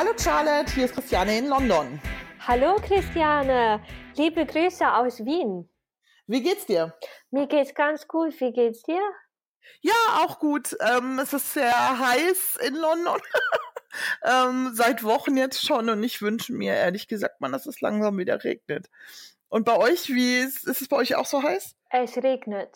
Hallo Charlotte, hier ist Christiane in London. Hallo Christiane, liebe Grüße aus Wien. Wie geht's dir? Mir geht's ganz gut. Wie geht's dir? Ja, auch gut. Ähm, es ist sehr heiß in London. ähm, seit Wochen jetzt schon und ich wünsche mir ehrlich gesagt mal, dass es langsam wieder regnet. Und bei euch, wie ist, ist es bei euch auch so heiß? Es regnet.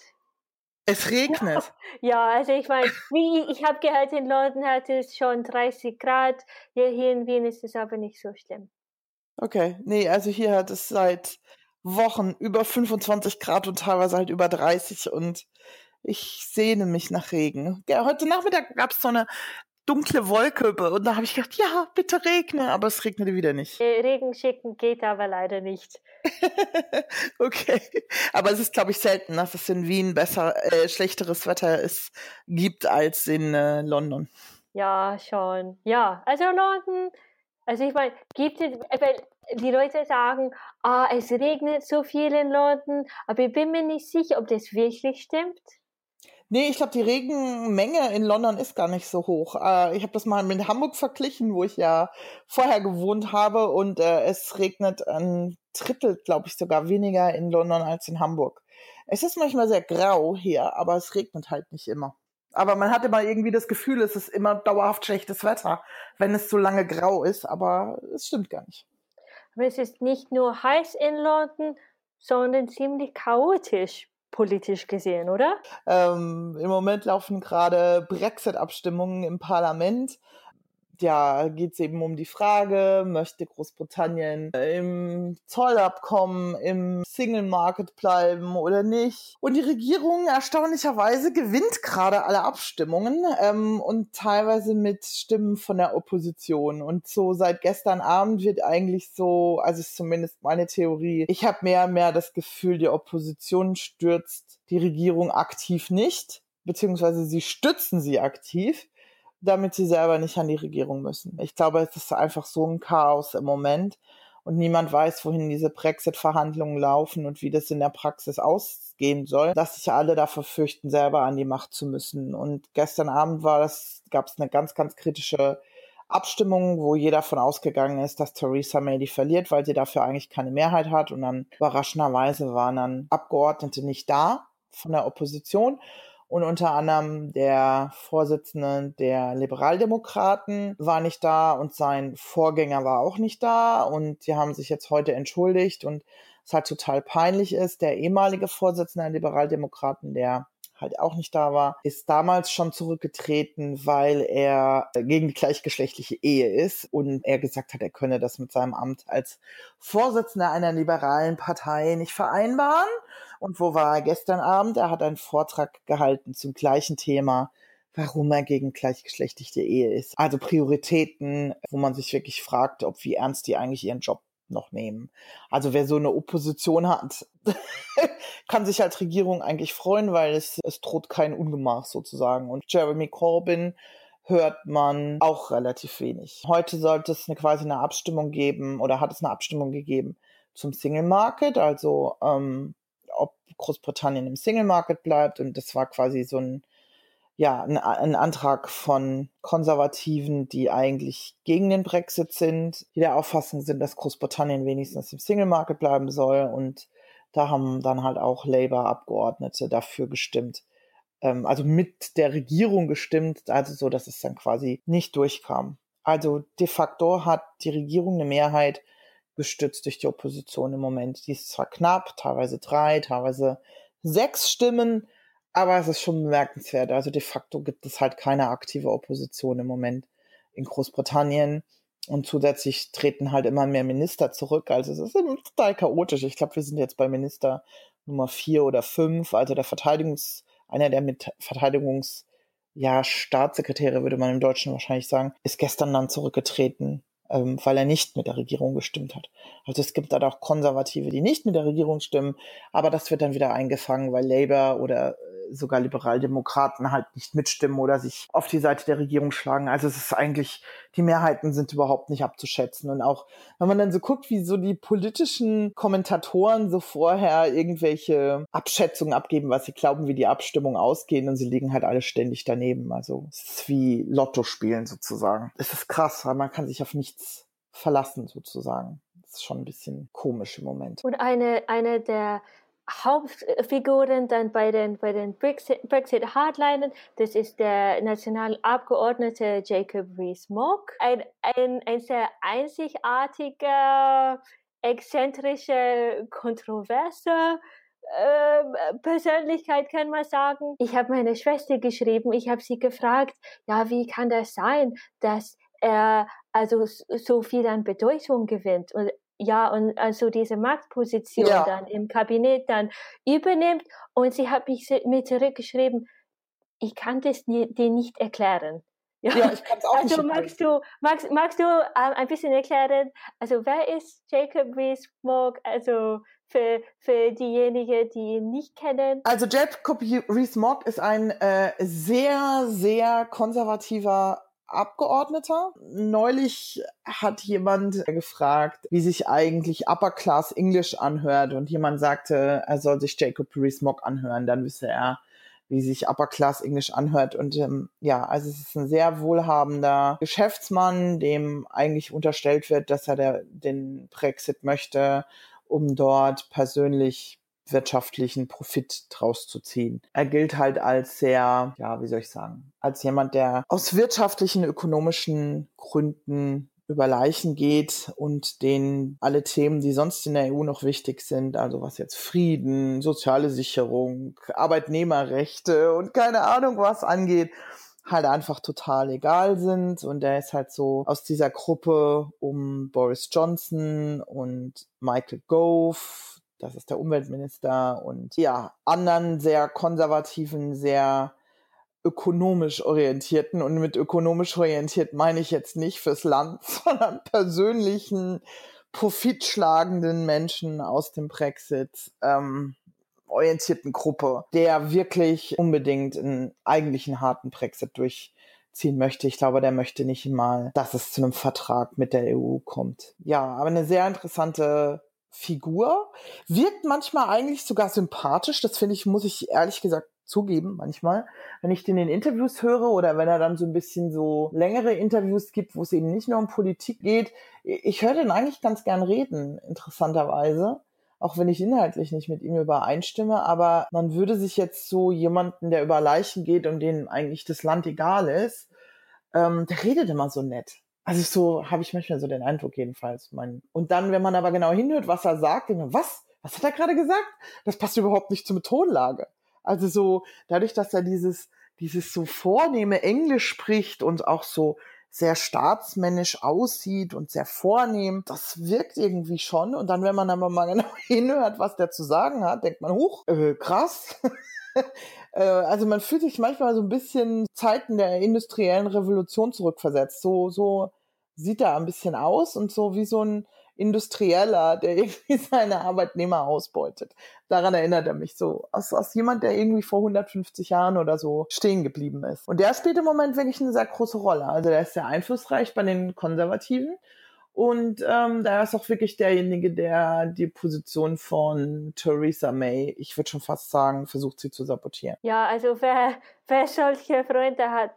Es regnet. Ja, also ich meine, wie ich habe gehört, in London hat es schon 30 Grad. Hier, hier in Wien ist es aber nicht so schlimm. Okay, nee, also hier hat es seit Wochen über 25 Grad und teilweise halt über 30 und ich sehne mich nach Regen. Ja, heute Nachmittag gab es so eine dunkle Wolke und da habe ich gedacht, ja, bitte regne, aber es regnete wieder nicht. Äh, Regen schicken geht aber leider nicht. okay, aber es ist, glaube ich, selten, dass es in Wien besser, äh, schlechteres Wetter ist, gibt als in äh, London. Ja, schon. Ja, also London, also ich meine, gibt es, die Leute sagen, ah, es regnet so viel in London, aber ich bin mir nicht sicher, ob das wirklich stimmt. Nee, ich glaube, die Regenmenge in London ist gar nicht so hoch. Äh, ich habe das mal mit Hamburg verglichen, wo ich ja vorher gewohnt habe und äh, es regnet ein Drittel, glaube ich, sogar weniger in London als in Hamburg. Es ist manchmal sehr grau hier, aber es regnet halt nicht immer. Aber man hat immer irgendwie das Gefühl, es ist immer dauerhaft schlechtes Wetter, wenn es so lange grau ist, aber es stimmt gar nicht. Aber es ist nicht nur heiß in London, sondern ziemlich chaotisch politisch gesehen, oder? Ähm, Im Moment laufen gerade Brexit-Abstimmungen im Parlament ja, geht es eben um die Frage, möchte Großbritannien im Zollabkommen, im Single Market bleiben oder nicht? Und die Regierung erstaunlicherweise gewinnt gerade alle Abstimmungen ähm, und teilweise mit Stimmen von der Opposition. Und so seit gestern Abend wird eigentlich so, also ist zumindest meine Theorie, ich habe mehr und mehr das Gefühl, die Opposition stürzt die Regierung aktiv nicht, beziehungsweise sie stützen sie aktiv damit sie selber nicht an die Regierung müssen. Ich glaube, es ist einfach so ein Chaos im Moment und niemand weiß, wohin diese Brexit-Verhandlungen laufen und wie das in der Praxis ausgehen soll, dass sich alle dafür fürchten, selber an die Macht zu müssen. Und gestern Abend war das, gab es eine ganz, ganz kritische Abstimmung, wo jeder davon ausgegangen ist, dass Theresa May die verliert, weil sie dafür eigentlich keine Mehrheit hat. Und dann überraschenderweise waren dann Abgeordnete nicht da von der Opposition und unter anderem der Vorsitzende der Liberaldemokraten war nicht da und sein Vorgänger war auch nicht da und die haben sich jetzt heute entschuldigt und es halt total peinlich ist. Der ehemalige Vorsitzende der Liberaldemokraten, der halt auch nicht da war, ist damals schon zurückgetreten, weil er gegen die gleichgeschlechtliche Ehe ist und er gesagt hat, er könne das mit seinem Amt als Vorsitzender einer liberalen Partei nicht vereinbaren. Und wo war er gestern Abend? Er hat einen Vortrag gehalten zum gleichen Thema warum er gegen gleichgeschlechtliche Ehe ist. Also Prioritäten, wo man sich wirklich fragt, ob wie ernst die eigentlich ihren Job noch nehmen. Also wer so eine Opposition hat, kann sich als Regierung eigentlich freuen, weil es, es droht kein Ungemach sozusagen. Und Jeremy Corbyn hört man auch relativ wenig. Heute sollte es eine, quasi eine Abstimmung geben oder hat es eine Abstimmung gegeben zum Single Market, also ähm, ob Großbritannien im Single Market bleibt. Und das war quasi so ein ja, ein, ein Antrag von Konservativen, die eigentlich gegen den Brexit sind, die der Auffassung sind, dass Großbritannien wenigstens im Single Market bleiben soll. Und da haben dann halt auch Labour-Abgeordnete dafür gestimmt. Ähm, also mit der Regierung gestimmt, also so, dass es dann quasi nicht durchkam. Also de facto hat die Regierung eine Mehrheit gestützt durch die Opposition im Moment. Die ist zwar knapp, teilweise drei, teilweise sechs Stimmen, aber es ist schon bemerkenswert. Also de facto gibt es halt keine aktive Opposition im Moment in Großbritannien. Und zusätzlich treten halt immer mehr Minister zurück. Also es ist total chaotisch. Ich glaube, wir sind jetzt bei Minister Nummer vier oder fünf. Also der Verteidigungs, einer der mit Verteidigungs, ja, Staatssekretäre würde man im Deutschen wahrscheinlich sagen, ist gestern dann zurückgetreten ähm, weil er nicht mit der Regierung gestimmt hat. Also es gibt da auch Konservative, die nicht mit der Regierung stimmen, aber das wird dann wieder eingefangen, weil Labour oder sogar Liberaldemokraten halt nicht mitstimmen oder sich auf die Seite der Regierung schlagen. Also es ist eigentlich, die Mehrheiten sind überhaupt nicht abzuschätzen. Und auch, wenn man dann so guckt, wie so die politischen Kommentatoren so vorher irgendwelche Abschätzungen abgeben, was sie glauben, wie die Abstimmung ausgehen und sie liegen halt alle ständig daneben. Also es ist wie Lotto spielen sozusagen. Es ist krass, weil man kann sich auf nichts verlassen sozusagen. Das ist schon ein bisschen komisch im Moment. Und eine, eine der Hauptfiguren dann bei den, bei den Brexit, Hardlinern, das ist der Nationalabgeordnete Jacob Rees-Mogg, ein, ein, ein sehr einzigartiger, exzentrischer, kontroverser äh, Persönlichkeit, kann man sagen. Ich habe meine Schwester geschrieben, ich habe sie gefragt, ja, wie kann das sein, dass er also so viel an Bedeutung gewinnt? Und ja, und also diese Machtposition ja. dann im Kabinett dann übernimmt. Und sie hat mich mir zurückgeschrieben, ich kann das dir nicht erklären. Ja, ja ich kann es auch also nicht magst du, magst, magst du äh, ein bisschen erklären, also wer ist Jacob Rees-Mogg, also für, für diejenigen, die ihn nicht kennen? Also Jacob Rees-Mogg ist ein äh, sehr, sehr konservativer Abgeordneter. Neulich hat jemand gefragt, wie sich eigentlich Upper Class English anhört und jemand sagte, er soll sich Jacob Rees-Mogg anhören, dann wüsste er, wie sich Upper Class English anhört. Und ähm, ja, also es ist ein sehr wohlhabender Geschäftsmann, dem eigentlich unterstellt wird, dass er der, den Brexit möchte, um dort persönlich wirtschaftlichen Profit draus zu ziehen. Er gilt halt als sehr, ja, wie soll ich sagen, als jemand, der aus wirtschaftlichen, ökonomischen Gründen über Leichen geht und den alle Themen, die sonst in der EU noch wichtig sind, also was jetzt Frieden, soziale Sicherung, Arbeitnehmerrechte und keine Ahnung was angeht, halt einfach total egal sind. Und er ist halt so aus dieser Gruppe um Boris Johnson und Michael Gove, das ist der Umweltminister und ja, anderen sehr konservativen, sehr ökonomisch orientierten und mit ökonomisch orientiert meine ich jetzt nicht fürs Land, sondern persönlichen, profitschlagenden Menschen aus dem Brexit ähm, orientierten Gruppe, der wirklich unbedingt einen eigentlichen harten Brexit durchziehen möchte. Ich glaube, der möchte nicht mal, dass es zu einem Vertrag mit der EU kommt. Ja, aber eine sehr interessante Figur. Wirkt manchmal eigentlich sogar sympathisch. Das finde ich, muss ich ehrlich gesagt zugeben, manchmal. Wenn ich den in Interviews höre oder wenn er dann so ein bisschen so längere Interviews gibt, wo es eben nicht nur um Politik geht. Ich höre den eigentlich ganz gern reden, interessanterweise. Auch wenn ich inhaltlich nicht mit ihm übereinstimme, aber man würde sich jetzt so jemanden, der über Leichen geht und denen eigentlich das Land egal ist, ähm, der redet immer so nett. Also so habe ich manchmal so den Eindruck jedenfalls. Mein, und dann, wenn man aber genau hinhört, was er sagt, denkt man, was? Was hat er gerade gesagt? Das passt überhaupt nicht zur Tonlage. Also so, dadurch, dass er dieses, dieses so vornehme Englisch spricht und auch so sehr staatsmännisch aussieht und sehr vornehm, das wirkt irgendwie schon. Und dann, wenn man aber mal genau hinhört, was der zu sagen hat, denkt man, huch, äh, krass. Äh, also man fühlt sich manchmal so ein bisschen Zeiten der industriellen Revolution zurückversetzt. So, so sieht er ein bisschen aus und so wie so ein Industrieller, der irgendwie seine Arbeitnehmer ausbeutet. Daran erinnert er mich so. Aus, aus jemand, der irgendwie vor 150 Jahren oder so stehen geblieben ist. Und der spielt im Moment wirklich eine sehr große Rolle. Also der ist sehr einflussreich bei den Konservativen und ähm, da ist auch wirklich derjenige, der die Position von Theresa May, ich würde schon fast sagen, versucht sie zu sabotieren. Ja, also wer, wer solche Freunde hat,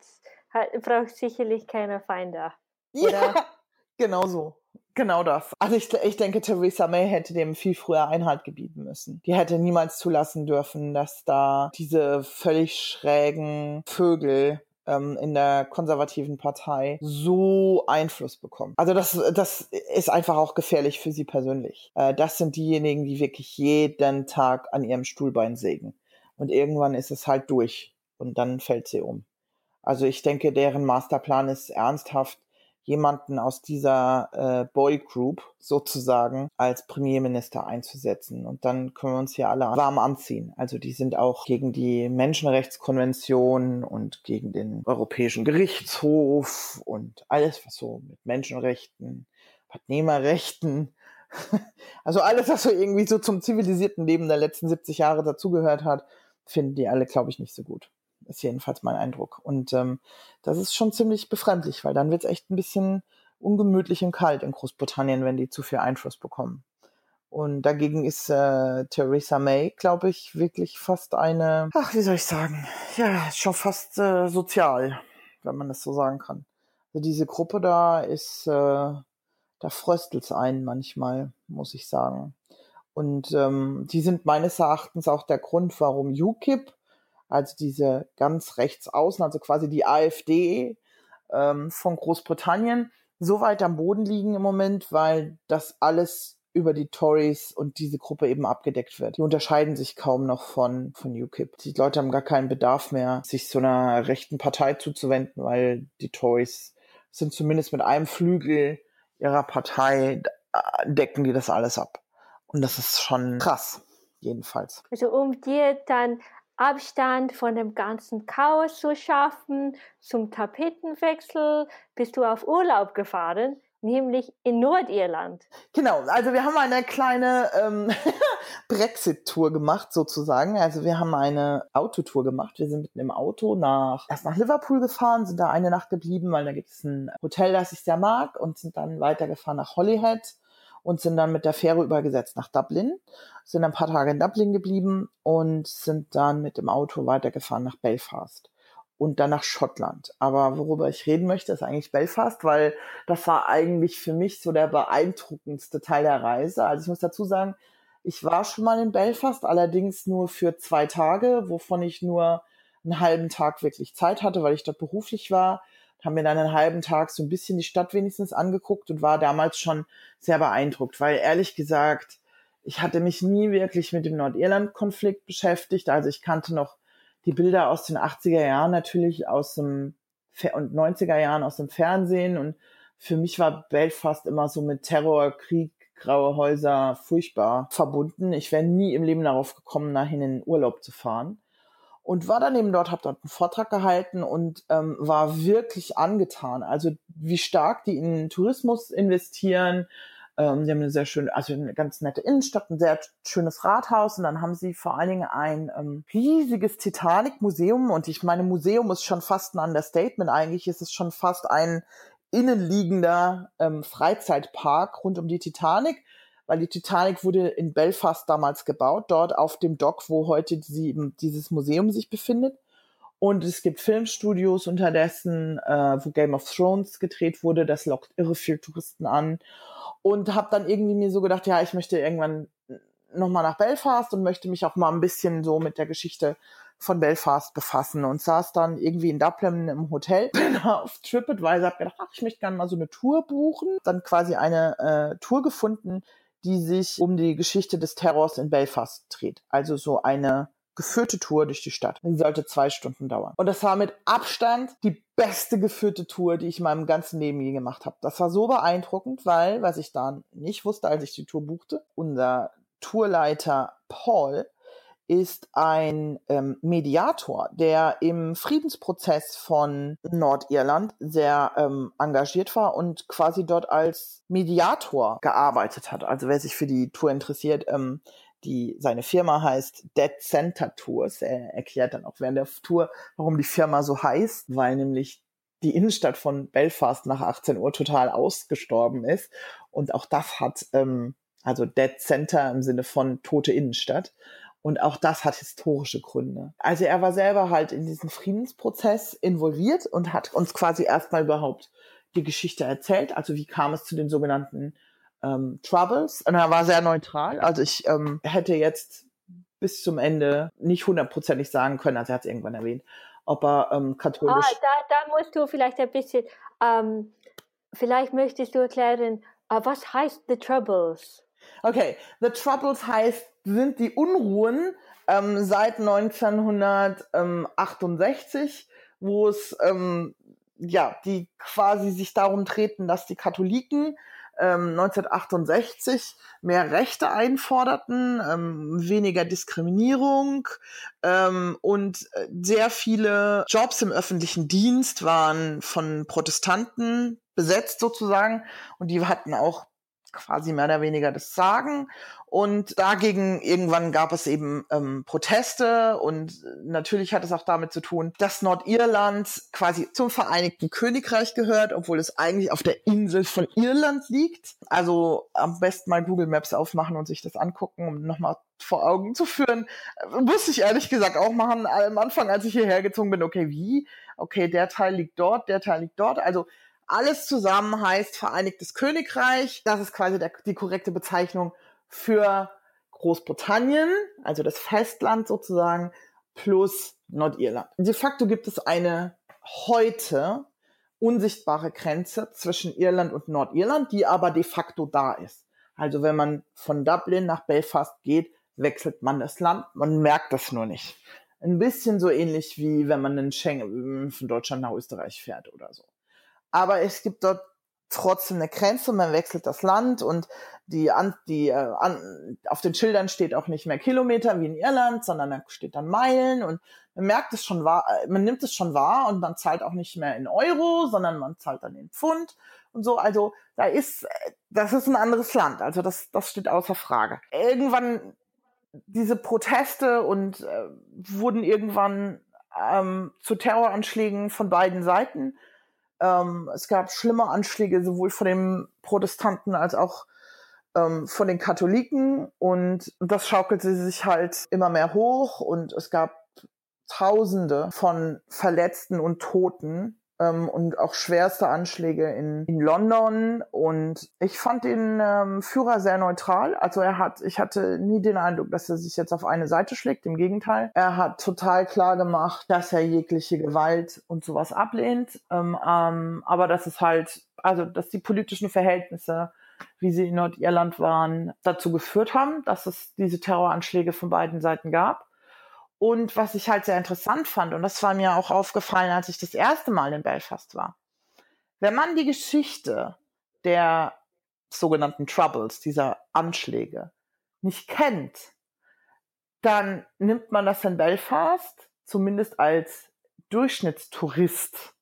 hat braucht sicherlich keine Feinde. Oder? Ja, genau so. Genau das. Also ich, ich denke, Theresa May hätte dem viel früher Einhalt gebieten müssen. Die hätte niemals zulassen dürfen, dass da diese völlig schrägen Vögel ähm, in der konservativen Partei so Einfluss bekommen. Also das, das ist einfach auch gefährlich für sie persönlich. Äh, das sind diejenigen, die wirklich jeden Tag an ihrem Stuhlbein sägen. Und irgendwann ist es halt durch und dann fällt sie um. Also ich denke, deren Masterplan ist ernsthaft jemanden aus dieser äh, Boy Group sozusagen als Premierminister einzusetzen. Und dann können wir uns hier alle warm anziehen. Also die sind auch gegen die Menschenrechtskonvention und gegen den Europäischen Gerichtshof und alles, was so mit Menschenrechten, Arbeitnehmerrechten, also alles, was so irgendwie so zum zivilisierten Leben der letzten 70 Jahre dazugehört hat, finden die alle, glaube ich, nicht so gut. Ist jedenfalls mein Eindruck. Und ähm, das ist schon ziemlich befremdlich, weil dann wird es echt ein bisschen ungemütlich und kalt in Großbritannien, wenn die zu viel Einfluss bekommen. Und dagegen ist äh, Theresa May, glaube ich, wirklich fast eine, ach, wie soll ich sagen, ja, schon fast äh, sozial, wenn man das so sagen kann. Also diese Gruppe da ist, äh, da fröstelt's einen manchmal, muss ich sagen. Und ähm, die sind meines Erachtens auch der Grund, warum UKIP, also diese ganz rechts außen, also quasi die AfD ähm, von Großbritannien, so weit am Boden liegen im Moment, weil das alles über die Tories und diese Gruppe eben abgedeckt wird. Die unterscheiden sich kaum noch von, von UKIP. Die Leute haben gar keinen Bedarf mehr, sich so einer rechten Partei zuzuwenden, weil die Tories sind zumindest mit einem Flügel ihrer Partei, decken die das alles ab. Und das ist schon krass, jedenfalls. Also um dir dann Abstand von dem ganzen Chaos zu schaffen, zum Tapetenwechsel bist du auf Urlaub gefahren nämlich in Nordirland. Genau, also wir haben eine kleine ähm, Brexit-Tour gemacht sozusagen. Also wir haben eine Autotour gemacht. Wir sind mit einem Auto nach erst nach Liverpool gefahren, sind da eine Nacht geblieben, weil da gibt es ein Hotel, das ich sehr mag, und sind dann weitergefahren nach Holyhead und sind dann mit der Fähre übergesetzt nach Dublin, sind ein paar Tage in Dublin geblieben und sind dann mit dem Auto weitergefahren nach Belfast und dann nach Schottland. Aber worüber ich reden möchte, ist eigentlich Belfast, weil das war eigentlich für mich so der beeindruckendste Teil der Reise. Also ich muss dazu sagen, ich war schon mal in Belfast, allerdings nur für zwei Tage, wovon ich nur einen halben Tag wirklich Zeit hatte, weil ich dort beruflich war. Haben mir dann einen halben Tag so ein bisschen die Stadt wenigstens angeguckt und war damals schon sehr beeindruckt, weil ehrlich gesagt, ich hatte mich nie wirklich mit dem Nordirland-Konflikt beschäftigt. Also ich kannte noch die Bilder aus den 80er Jahren natürlich aus dem und 90er Jahren aus dem Fernsehen und für mich war Belfast immer so mit Terror, Krieg, graue Häuser furchtbar verbunden. Ich wäre nie im Leben darauf gekommen, dahin in Urlaub zu fahren. Und war dann eben dort, habe dort einen Vortrag gehalten und ähm, war wirklich angetan. Also wie stark die in Tourismus investieren, ähm, die haben eine sehr schöne, also eine ganz nette Innenstadt, ein sehr schönes Rathaus und dann haben sie vor allen Dingen ein ähm, riesiges Titanic-Museum und ich meine, Museum ist schon fast ein Understatement. Eigentlich ist es schon fast ein innenliegender ähm, Freizeitpark rund um die Titanic, weil die Titanic wurde in Belfast damals gebaut, dort auf dem Dock, wo heute sie, dieses Museum sich befindet. Und es gibt Filmstudios unterdessen, äh, wo Game of Thrones gedreht wurde. Das lockt irre viel Touristen an und habe dann irgendwie mir so gedacht, ja, ich möchte irgendwann nochmal nach Belfast und möchte mich auch mal ein bisschen so mit der Geschichte von Belfast befassen und saß dann irgendwie in Dublin im Hotel, bin auf TripAdvisor, hab gedacht, ach, ich möchte gerne mal so eine Tour buchen, dann quasi eine äh, Tour gefunden, die sich um die Geschichte des Terrors in Belfast dreht. Also so eine geführte Tour durch die Stadt. Die sollte zwei Stunden dauern. Und das war mit Abstand die beste geführte Tour, die ich in meinem ganzen Leben je gemacht habe. Das war so beeindruckend, weil, was ich da nicht wusste, als ich die Tour buchte, unser Tourleiter Paul ist ein ähm, Mediator, der im Friedensprozess von Nordirland sehr ähm, engagiert war und quasi dort als Mediator gearbeitet hat. Also wer sich für die Tour interessiert, ähm, die, seine Firma heißt Dead Center Tours. Er erklärt dann auch während der Tour, warum die Firma so heißt, weil nämlich die Innenstadt von Belfast nach 18 Uhr total ausgestorben ist. Und auch das hat, ähm, also Dead Center im Sinne von tote Innenstadt. Und auch das hat historische Gründe. Also er war selber halt in diesen Friedensprozess involviert und hat uns quasi erstmal überhaupt die Geschichte erzählt. Also wie kam es zu den sogenannten ähm, Troubles und er war sehr neutral. Also ich ähm, hätte jetzt bis zum Ende nicht hundertprozentig sagen können, also er hat es irgendwann erwähnt, ob er ähm, katholisch... Ah, da, da musst du vielleicht ein bisschen, ähm, vielleicht möchtest du erklären, uh, was heißt The Troubles? Okay, The Troubles heißt, sind die Unruhen ähm, seit 1968, wo es ähm, ja, die quasi sich darum treten, dass die Katholiken 1968 ähm, mehr Rechte einforderten, ähm, weniger Diskriminierung ähm, und äh, sehr viele Jobs im öffentlichen Dienst waren von Protestanten besetzt sozusagen. Und die hatten auch quasi mehr oder weniger das Sagen Und dagegen irgendwann gab es eben ähm, Proteste und natürlich hat es auch damit zu tun, dass Nordirland quasi zum Vereinigten Königreich gehört, obwohl es eigentlich auf der Insel von Irland liegt. Also am besten mal Google Maps aufmachen und sich das angucken, um nochmal vor Augen zu führen. Musste ich ehrlich gesagt auch machen am Anfang, als ich hierher gezogen bin. Okay, wie? Okay, der Teil liegt dort, der Teil liegt dort. Also alles zusammen heißt Vereinigtes Königreich. Das ist quasi der, die korrekte Bezeichnung für Großbritannien, also das Festland sozusagen, plus Nordirland. De facto gibt es eine heute unsichtbare Grenze zwischen Irland und Nordirland, die aber de facto da ist. Also wenn man von Dublin nach Belfast geht, wechselt man das Land, man merkt das nur nicht. Ein bisschen so ähnlich wie wenn man in Schengen von Deutschland nach Österreich fährt oder so. Aber es gibt dort trotzdem eine Grenze, man wechselt das Land und die, an, die äh, an, auf den Schildern steht auch nicht mehr Kilometer wie in Irland, sondern da steht dann Meilen und man merkt es schon wahr, äh, man nimmt es schon wahr und man zahlt auch nicht mehr in Euro, sondern man zahlt dann in Pfund und so. Also da ist, äh, das ist ein anderes Land. Also das, das steht außer Frage. Irgendwann diese Proteste und äh, wurden irgendwann ähm, zu Terroranschlägen von beiden Seiten ähm, es gab schlimme Anschläge sowohl von den Protestanten als auch ähm, von den Katholiken. Und das schaukelte sich halt immer mehr hoch. Und es gab Tausende von Verletzten und Toten ähm, und auch schwerste Anschläge in, in London. Und ich fand den ähm, Führer sehr neutral. Also er hat, ich hatte nie den Eindruck, dass er sich jetzt auf eine Seite schlägt. Im Gegenteil, er hat total klar gemacht, dass er jegliche Gewalt und sowas ablehnt. Ähm, ähm, aber dass es halt, also dass die politischen Verhältnisse wie sie in Nordirland waren, dazu geführt haben, dass es diese Terroranschläge von beiden Seiten gab. Und was ich halt sehr interessant fand, und das war mir auch aufgefallen, als ich das erste Mal in Belfast war, wenn man die Geschichte der sogenannten Troubles, dieser Anschläge, nicht kennt, dann nimmt man das in Belfast zumindest als Durchschnittstourist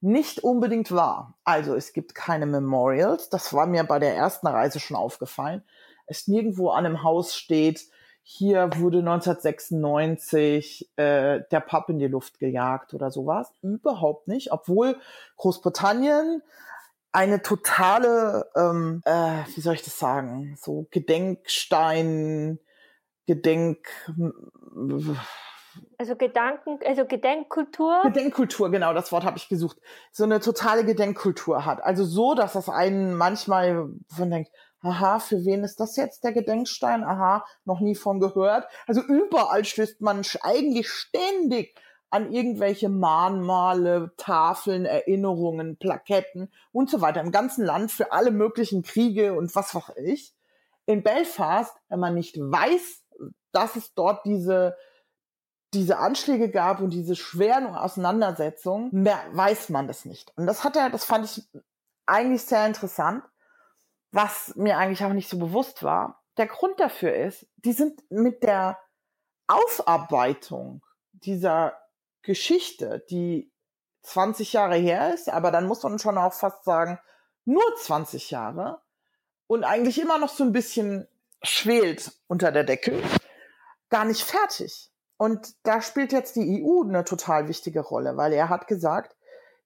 nicht unbedingt wahr. Also es gibt keine Memorials, das war mir bei der ersten Reise schon aufgefallen. Es nirgendwo an einem Haus steht, hier wurde 1996 äh, der Pub in die Luft gejagt oder sowas. Überhaupt nicht, obwohl Großbritannien eine totale, ähm, äh, wie soll ich das sagen, so Gedenkstein, Gedenk... Also Gedanken, also Gedenkkultur. Gedenkkultur, genau, das Wort habe ich gesucht. So eine totale Gedenkkultur hat. Also so, dass das einen manchmal von denkt, aha, für wen ist das jetzt der Gedenkstein? Aha, noch nie von gehört. Also überall stößt man eigentlich ständig an irgendwelche Mahnmale, Tafeln, Erinnerungen, Plaketten und so weiter im ganzen Land für alle möglichen Kriege und was weiß ich. In Belfast, wenn man nicht weiß, dass es dort diese diese Anschläge gab und diese schweren Auseinandersetzungen, mehr weiß man das nicht. Und das hat er, das fand ich eigentlich sehr interessant was mir eigentlich auch nicht so bewusst war. Der Grund dafür ist, die sind mit der Aufarbeitung dieser Geschichte, die 20 Jahre her ist, aber dann muss man schon auch fast sagen, nur 20 Jahre und eigentlich immer noch so ein bisschen schwelt unter der Decke, gar nicht fertig. Und da spielt jetzt die EU eine total wichtige Rolle, weil er hat gesagt,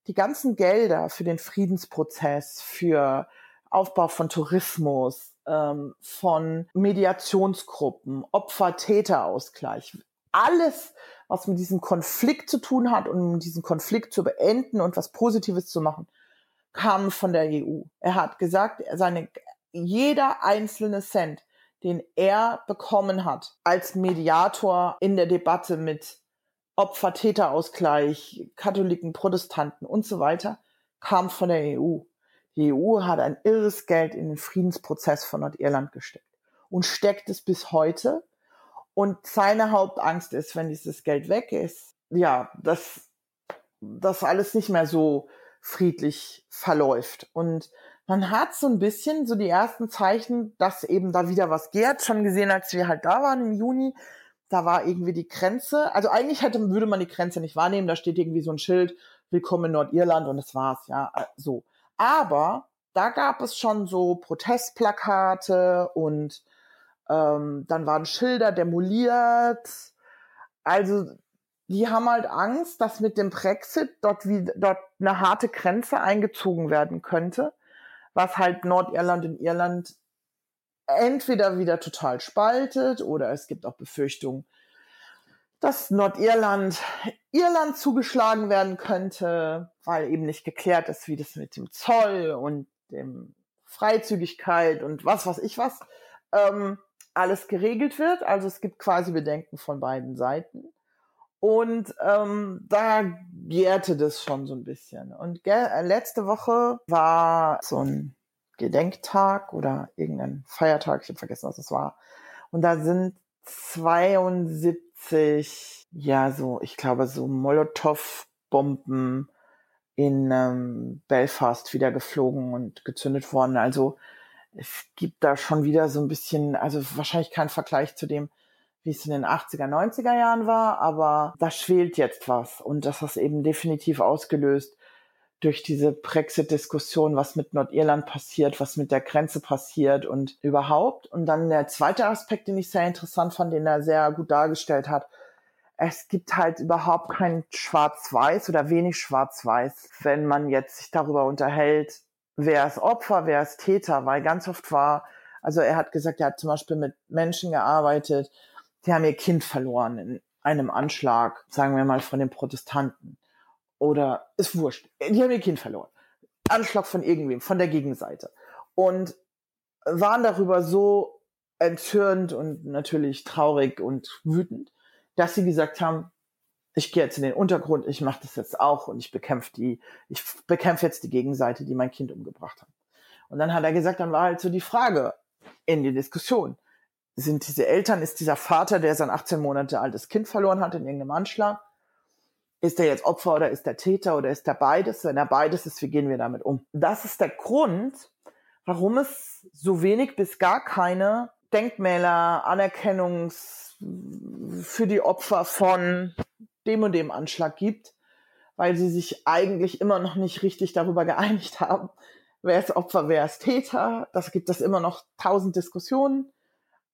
die ganzen Gelder für den Friedensprozess, für Aufbau von Tourismus, ähm, von Mediationsgruppen, Opfer-Täter-Ausgleich. Alles, was mit diesem Konflikt zu tun hat und um diesen Konflikt zu beenden und was Positives zu machen, kam von der EU. Er hat gesagt, seine, jeder einzelne Cent, den er bekommen hat als Mediator in der Debatte mit Opfer-Täter-Ausgleich, Katholiken, Protestanten und so weiter, kam von der EU. Die EU hat ein irres Geld in den Friedensprozess von Nordirland gesteckt und steckt es bis heute. Und seine Hauptangst ist, wenn dieses Geld weg ist, ja, dass das alles nicht mehr so friedlich verläuft. Und man hat so ein bisschen so die ersten Zeichen, dass eben da wieder was geht, schon gesehen, als wir halt da waren im Juni. Da war irgendwie die Grenze. Also eigentlich hätte, würde man die Grenze nicht wahrnehmen. Da steht irgendwie so ein Schild, Willkommen in Nordirland und das war's, ja, so. Aber da gab es schon so Protestplakate und Ähm, dann waren Schilder demoliert. Also die haben halt Angst, dass mit dem Brexit dort, wie, dort eine harte Grenze eingezogen werden könnte, was halt Nordirland und Irland entweder wieder total spaltet oder es gibt auch Befürchtungen, dass Nordirland Irland zugeschlagen werden könnte, weil eben nicht geklärt ist, wie das mit dem Zoll und dem Freizügigkeit und was was ich was ähm, alles geregelt wird. Also es gibt quasi Bedenken von beiden Seiten. Und ähm, da gärte das schon so ein bisschen. Und äh, letzte Woche war so ein Gedenktag oder irgendein Feiertag, ich habe vergessen, was es war. Und da sind 72, ja, so, ich glaube, so Molotow-Bomben in ähm, Belfast wieder geflogen und gezündet worden. Also es gibt da schon wieder so ein bisschen, also wahrscheinlich kein Vergleich zu dem, wie es in den 80er, 90er Jahren war, aber da schwelt jetzt was und das hat eben definitiv ausgelöst durch diese Brexit-Diskussion, was mit Nordirland passiert, was mit der Grenze passiert und überhaupt. Und dann der zweite Aspekt, den ich sehr interessant fand, den er sehr gut dargestellt hat. Es gibt halt überhaupt kein Schwarz-Weiß oder wenig Schwarz-Weiß, wenn man jetzt sich darüber unterhält, wer ist Opfer, wer ist Täter, weil ganz oft war, also er hat gesagt, er hat zum Beispiel mit Menschen gearbeitet, die haben ihr Kind verloren in einem Anschlag, sagen wir mal von den Protestanten. Oder ist wurscht. Die haben ihr Kind verloren. Anschlag von irgendwem, von der Gegenseite. Und waren darüber so entzürnt und natürlich traurig und wütend, dass sie gesagt haben, ich gehe jetzt in den Untergrund, ich mache das jetzt auch und ich bekämpfe die, ich bekämpfe jetzt die Gegenseite, die mein Kind umgebracht hat. Und dann hat er gesagt, dann war halt so die Frage in die Diskussion, sind diese Eltern, ist dieser Vater, der sein 18 Monate altes Kind verloren hat in irgendeinem Anschlag, ist er jetzt Opfer oder ist er Täter oder ist er beides? Wenn er beides ist, wie gehen wir damit um? Das ist der Grund, warum es so wenig bis gar keine Denkmäler, Anerkennungs für die Opfer von dem und dem Anschlag gibt, weil sie sich eigentlich immer noch nicht richtig darüber geeinigt haben, wer ist Opfer, wer ist Täter. Das gibt es immer noch tausend Diskussionen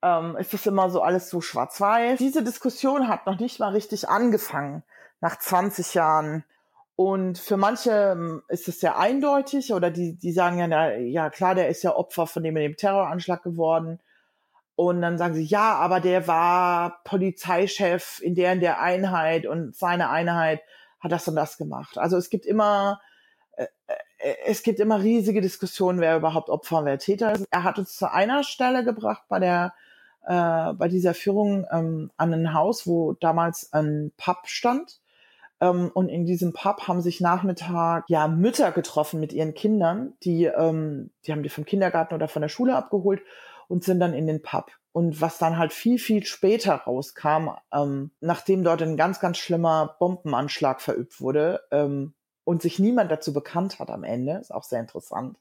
ähm, ist das immer so alles so schwarz-weiß. Diese Diskussion hat noch nicht mal richtig angefangen nach 20 Jahren. Und für manche ähm, ist es sehr eindeutig oder die, die sagen ja, na, ja klar, der ist ja Opfer von dem, dem Terroranschlag geworden. Und dann sagen sie, ja, aber der war Polizeichef in der in der Einheit und seine Einheit hat das und das gemacht. Also es gibt immer, äh, äh, es gibt immer riesige Diskussionen, wer überhaupt Opfer und wer Täter ist. Er hat uns zu einer Stelle gebracht bei der äh, bei dieser Führung ähm, an ein Haus, wo damals ein Pub stand. Ähm, und in diesem Pub haben sich Nachmittag ja Mütter getroffen mit ihren Kindern, die, ähm, die haben die vom Kindergarten oder von der Schule abgeholt und sind dann in den Pub. Und was dann halt viel, viel später rauskam, ähm, nachdem dort ein ganz, ganz schlimmer Bombenanschlag verübt wurde ähm, und sich niemand dazu bekannt hat am Ende, ist auch sehr interessant.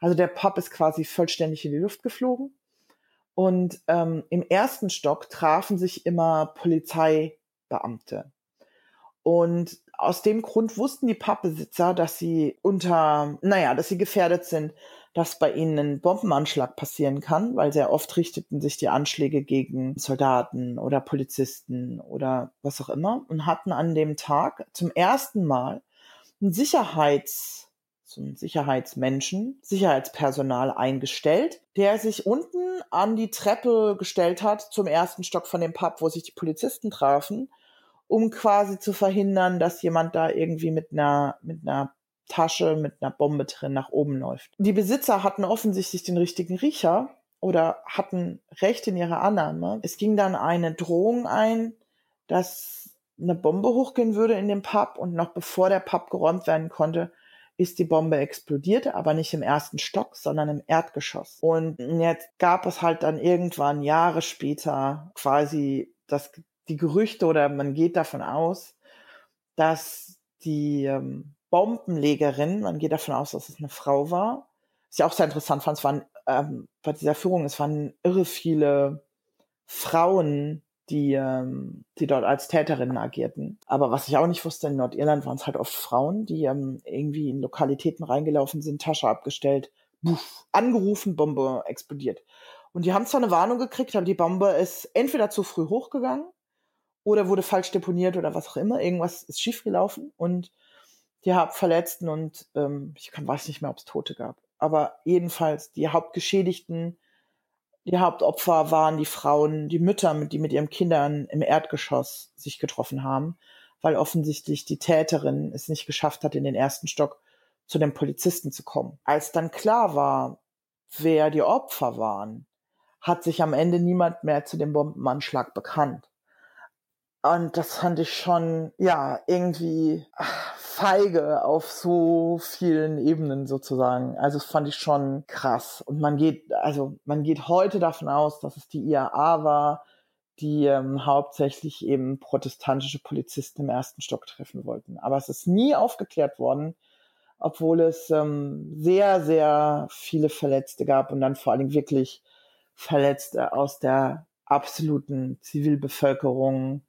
Also der Pub ist quasi vollständig in die Luft geflogen. Und ähm, im ersten Stock trafen sich immer Polizeibeamte. Und aus dem Grund wussten die Pappbesitzer, dass sie unter, naja, dass sie gefährdet sind, dass bei ihnen ein Bombenanschlag passieren kann, weil sehr oft richteten sich die Anschläge gegen Soldaten oder Polizisten oder was auch immer und hatten an dem Tag zum ersten Mal ein Sicherheits so einen Sicherheitsmenschen, Sicherheitspersonal eingestellt, der sich unten an die Treppe gestellt hat zum ersten Stock von dem Pub, wo sich die Polizisten trafen, um quasi zu verhindern, dass jemand da irgendwie mit einer, mit einer Tasche, mit einer Bombe drin nach oben läuft. Die Besitzer hatten offensichtlich den richtigen Riecher oder hatten Recht in ihrer Annahme. Es ging dann eine Drohung ein, dass eine Bombe hochgehen würde in dem Pub und noch bevor der Pub geräumt werden konnte, ist die Bombe explodiert, aber nicht im ersten Stock, sondern im Erdgeschoss. Und jetzt gab es halt dann irgendwann Jahre später quasi das, die Gerüchte oder man geht davon aus, dass die ähm, Bombenlegerin, man geht davon aus, dass es eine Frau war, was ich auch sehr interessant fand, es waren ähm, bei dieser Führung, es waren irre viele Frauen, die, ähm, die dort als Täterinnen agierten. Aber was ich auch nicht wusste, in Nordirland waren es halt oft Frauen, die ähm, irgendwie in Lokalitäten reingelaufen sind, Tasche abgestellt, buff, angerufen, Bombe explodiert. Und die haben zwar eine Warnung gekriegt, aber die Bombe ist entweder zu früh hochgegangen oder wurde falsch deponiert oder was auch immer. Irgendwas ist schiefgelaufen und die Hauptverletzten und ähm, ich kann, weiß nicht mehr, ob es Tote gab. Aber jedenfalls die Hauptgeschädigten, die Hauptopfer waren die Frauen, die Mütter, die mit ihren Kindern im Erdgeschoss sich getroffen haben, weil offensichtlich die Täterin es nicht geschafft hat, in den ersten Stock zu den Polizisten zu kommen. Als dann klar war, wer die Opfer waren, hat sich am Ende niemand mehr zu dem Bombenanschlag bekannt. Und das fand ich schon, ja, irgendwie feige auf so vielen Ebenen sozusagen. Also das fand ich schon krass. Und man geht, also man geht heute davon aus, dass es die IAA war, die ähm, hauptsächlich eben protestantische Polizisten im ersten Stock treffen wollten. Aber es ist nie aufgeklärt worden, obwohl es ähm, sehr, sehr viele Verletzte gab und dann vor allen Dingen wirklich Verletzte aus der absoluten Zivilbevölkerung,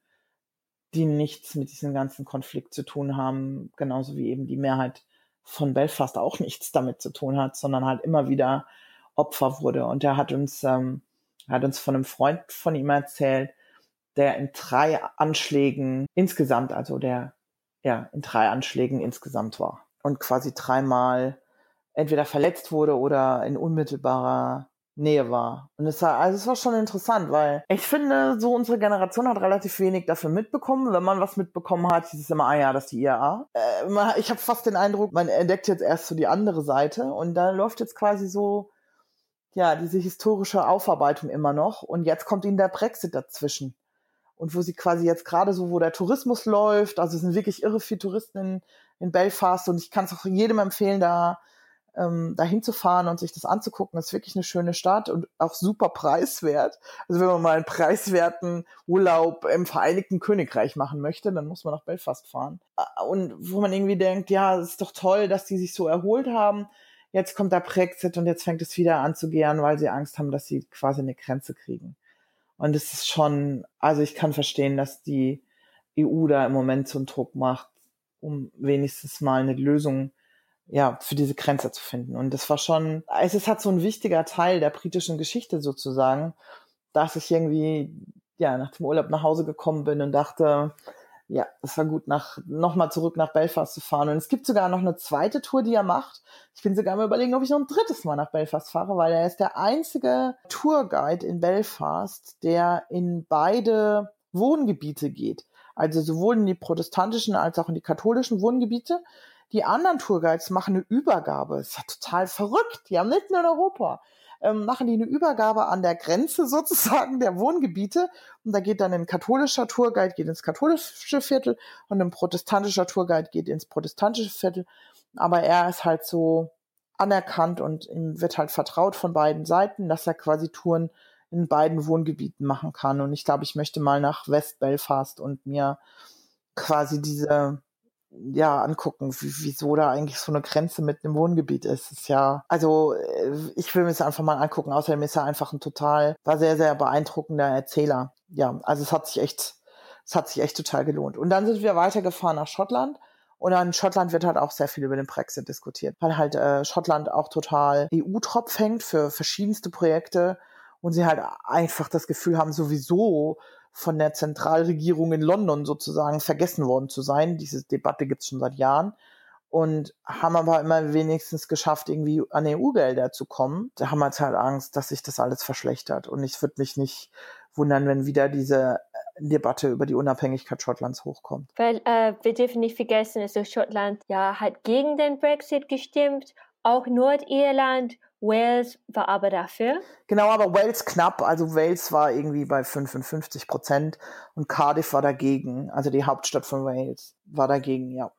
die nichts mit diesem ganzen Konflikt zu tun haben, genauso wie eben die Mehrheit von Belfast auch nichts damit zu tun hat, sondern halt immer wieder Opfer wurde. Und er hat uns, ähm, hat uns von einem Freund von ihm erzählt, der in drei Anschlägen insgesamt, also der ja in drei Anschlägen insgesamt war und quasi dreimal entweder verletzt wurde oder in unmittelbarer Nähe war. Und es war, also es war schon interessant, weil ich finde, so unsere Generation hat relativ wenig dafür mitbekommen. Wenn man was mitbekommen hat, hieß es immer, ah ja, das ist die IAA. Äh, ich habe fast den Eindruck, man entdeckt jetzt erst so die andere Seite und da läuft jetzt quasi so, ja, diese historische Aufarbeitung immer noch. Und jetzt kommt ihnen der Brexit dazwischen. Und wo sie quasi jetzt gerade so, wo der Tourismus läuft, also es sind wirklich irre viele Touristen in, in Belfast und ich kann es auch jedem empfehlen, da ähm, dahin zu fahren und sich das anzugucken, ist wirklich eine schöne Stadt und auch super preiswert. Also wenn man mal einen preiswerten Urlaub im Vereinigten Königreich machen möchte, dann muss man nach Belfast fahren. Äh, und wo man irgendwie denkt, ja, es ist doch toll, dass die sich so erholt haben. Jetzt kommt der Brexit und jetzt fängt es wieder an zu gären, weil sie Angst haben, dass sie quasi eine Grenze kriegen. Und es ist schon, also ich kann verstehen, dass die EU da im Moment so einen Druck macht, um wenigstens mal eine Lösung ja, für diese Grenze zu finden. Und das war schon, es ist halt so ein wichtiger Teil der britischen Geschichte sozusagen, dass ich irgendwie, ja, nach dem Urlaub nach Hause gekommen bin und dachte, ja, es war gut, nach, nochmal zurück nach Belfast zu fahren. Und es gibt sogar noch eine zweite Tour, die er macht. Ich bin sogar mal überlegen, ob ich noch ein drittes Mal nach Belfast fahre, weil er ist der einzige Tourguide in Belfast, der in beide Wohngebiete geht. Also sowohl in die protestantischen als auch in die katholischen Wohngebiete. Die anderen Tourguides machen eine Übergabe. Das ist ja total verrückt. Die haben mitten in Europa. Ähm, machen die eine Übergabe an der Grenze sozusagen der Wohngebiete. Und da geht dann ein katholischer Tourguide, geht ins katholische Viertel und ein protestantischer Tourguide geht ins protestantische Viertel. Aber er ist halt so anerkannt und ihm wird halt vertraut von beiden Seiten, dass er quasi Touren in beiden Wohngebieten machen kann. Und ich glaube, ich möchte mal nach West Belfast und mir quasi diese ja angucken, wieso da eigentlich so eine Grenze mit einem Wohngebiet ist. ist ja, also äh, ich will mir das einfach mal angucken. Außerdem ist er einfach ein total, war sehr, sehr beeindruckender Erzähler. Ja, also es hat sich echt, es hat sich echt total gelohnt. Und dann sind wir weitergefahren nach Schottland. Und in Schottland wird halt auch sehr viel über den Brexit diskutiert, weil halt äh, Schottland auch total EU-Tropf hängt für verschiedenste Projekte und sie halt einfach das Gefühl haben, sowieso von der Zentralregierung in London sozusagen vergessen worden zu sein. Diese Debatte gibt es schon seit Jahren und haben aber immer wenigstens geschafft, irgendwie an EU-Gelder zu kommen. Da haben wir jetzt halt Angst, dass sich das alles verschlechtert. Und ich würde mich nicht wundern, wenn wieder diese äh, Debatte über die Unabhängigkeit Schottlands hochkommt. Weil äh, wir dürfen nicht vergessen, also Schottland ja hat gegen den Brexit gestimmt, auch Nordirland Wales war aber dafür. Genau, aber Wales knapp. Also Wales war irgendwie bei 55 Prozent und Cardiff war dagegen. Also die Hauptstadt von Wales war dagegen, ja.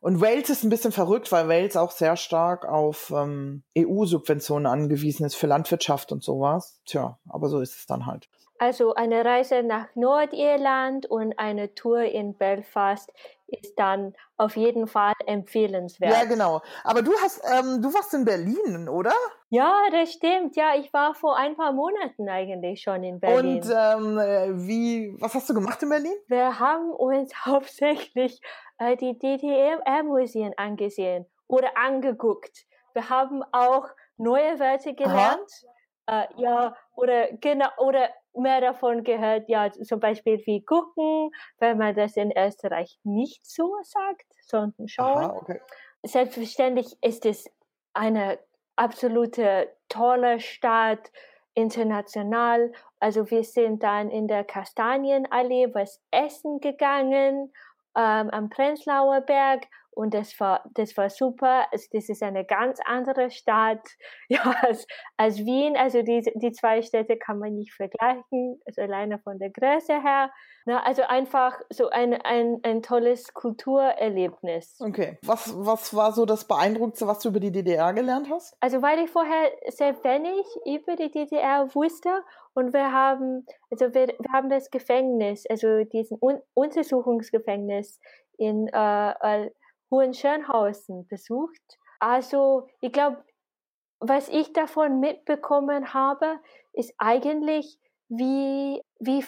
Und Wales ist ein bisschen verrückt, weil Wales auch sehr stark auf ähm, EU-Subventionen angewiesen ist für Landwirtschaft und sowas. Tja, aber so ist es dann halt. Also eine Reise nach Nordirland und eine Tour in Belfast ist dann auf jeden Fall empfehlenswert. Ja, genau. Aber du hast, ähm, du warst in Berlin, oder? Ja, das stimmt. Ja, ich war vor ein paar Monaten eigentlich schon in Berlin. Und ähm, äh, wie, was hast du gemacht in Berlin? Wir haben uns hauptsächlich äh, die DDR-Museen angesehen oder angeguckt. Wir haben auch neue Wörter gelernt. Aha äh, ja, oder genau, oder mehr davon gehört, ja, zum Beispiel wie gucken, wenn man das in Österreich nicht so sagt, sondern schauen. Aha, okay. Selbstverständlich ist es eine absolute tolle Stadt, international. Also wir sind dann in der Kastanienallee was essen gegangen ähm, am Prenzlauer Berg und das war, das war super. Also das ist eine ganz andere Stadt ja, als, als Wien. Also die, die zwei Städte kann man nicht vergleichen, also alleine von der Größe her. Na, also einfach so ein, ein, ein tolles Kulturerlebnis. Okay. Was, was war so das Beeindruckendste, was du über die DDR gelernt hast? Also weil ich vorher sehr wenig über die DDR wusste und wir haben, also wir, wir haben das Gefängnis, also diesen Un Untersuchungsgefängnis in äh, Hohenschönhausen besucht. Also ich glaube, was ich davon mitbekommen habe, ist eigentlich, wie, wie,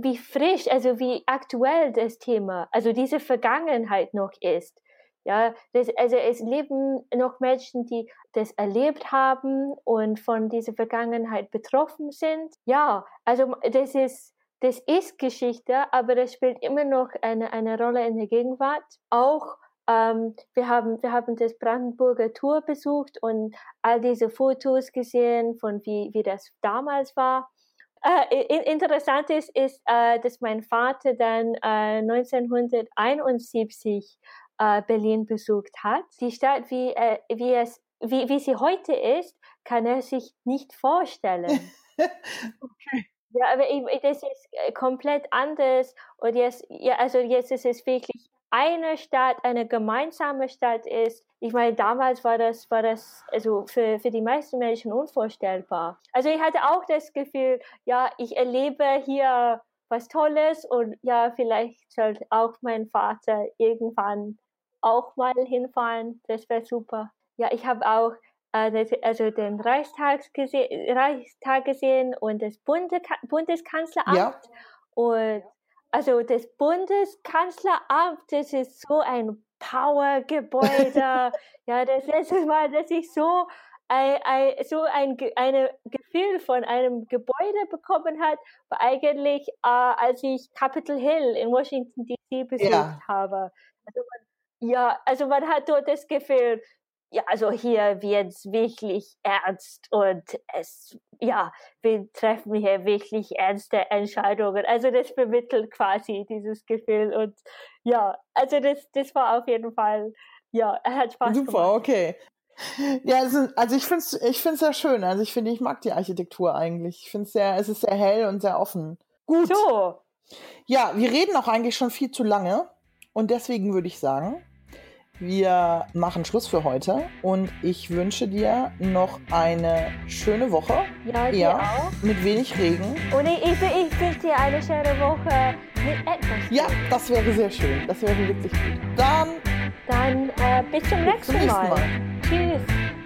wie frisch, also wie aktuell das Thema, also diese Vergangenheit noch ist. Ja, das, also es leben noch Menschen, die das erlebt haben und von dieser Vergangenheit betroffen sind. Ja, also das ist, das ist Geschichte, aber das spielt immer noch eine, eine Rolle in der Gegenwart. Auch ähm, wir, haben, wir haben das Brandenburger Tour besucht und all diese Fotos gesehen von wie, wie das damals war. Äh, interessant ist, ist äh, dass mein Vater dann äh, 1971 äh, Berlin besucht hat. Die Stadt, wie, äh, wie, es, wie, wie sie heute ist, kann er sich nicht vorstellen. okay. Ja, aber das ist äh, komplett anders. Und jetzt, ja, also jetzt ist es wirklich eine Stadt, eine gemeinsame Stadt ist. Ich meine, damals war das, war das also für, für die meisten Menschen unvorstellbar. Also ich hatte auch das Gefühl, ja, ich erlebe hier was Tolles und ja, vielleicht sollte auch mein Vater irgendwann auch mal hinfahren. Das wäre super. Ja, ich habe auch äh, also den Reichstag, gese Reichstag gesehen und das Bunde Bundeskanzleramt. Ja. Und also das Bundeskanzleramt, das ist so ein Powergebäude. ja, das letzte Mal, dass ich so ein, so ein eine Gefühl von einem Gebäude bekommen hat, war eigentlich, äh, als ich Capitol Hill in Washington D.C. besucht ja. habe. Also man, ja, also man hat dort das Gefühl, ja, also hier wird es wirklich ernst und es, ja, wir treffen hier wirklich ernste Entscheidungen. Also das vermittelt quasi dieses Gefühl und ja, also das, das war auf jeden Fall, ja, er hat Spaß Super, gemacht. okay. Ja, also, also ich finde es ich find's sehr schön. Also ich finde, ich mag die Architektur eigentlich. Ich finde es sehr, es ist sehr hell und sehr offen. Gut. So. Ja, wir reden auch eigentlich schon viel zu lange. Und deswegen würde ich sagen, wir machen Schluss für heute und ich wünsche dir noch eine schöne Woche. Ja, dir ja, auch. Mit wenig Regen. Und ich, ich, ich wünsche dir eine schöne Woche mit etwas. Ja, das wäre sehr schön. Das wäre wirklich gut. Dann. Dann äh, bis zum nächsten, bis zum nächsten Mal. Mal. Tschüss.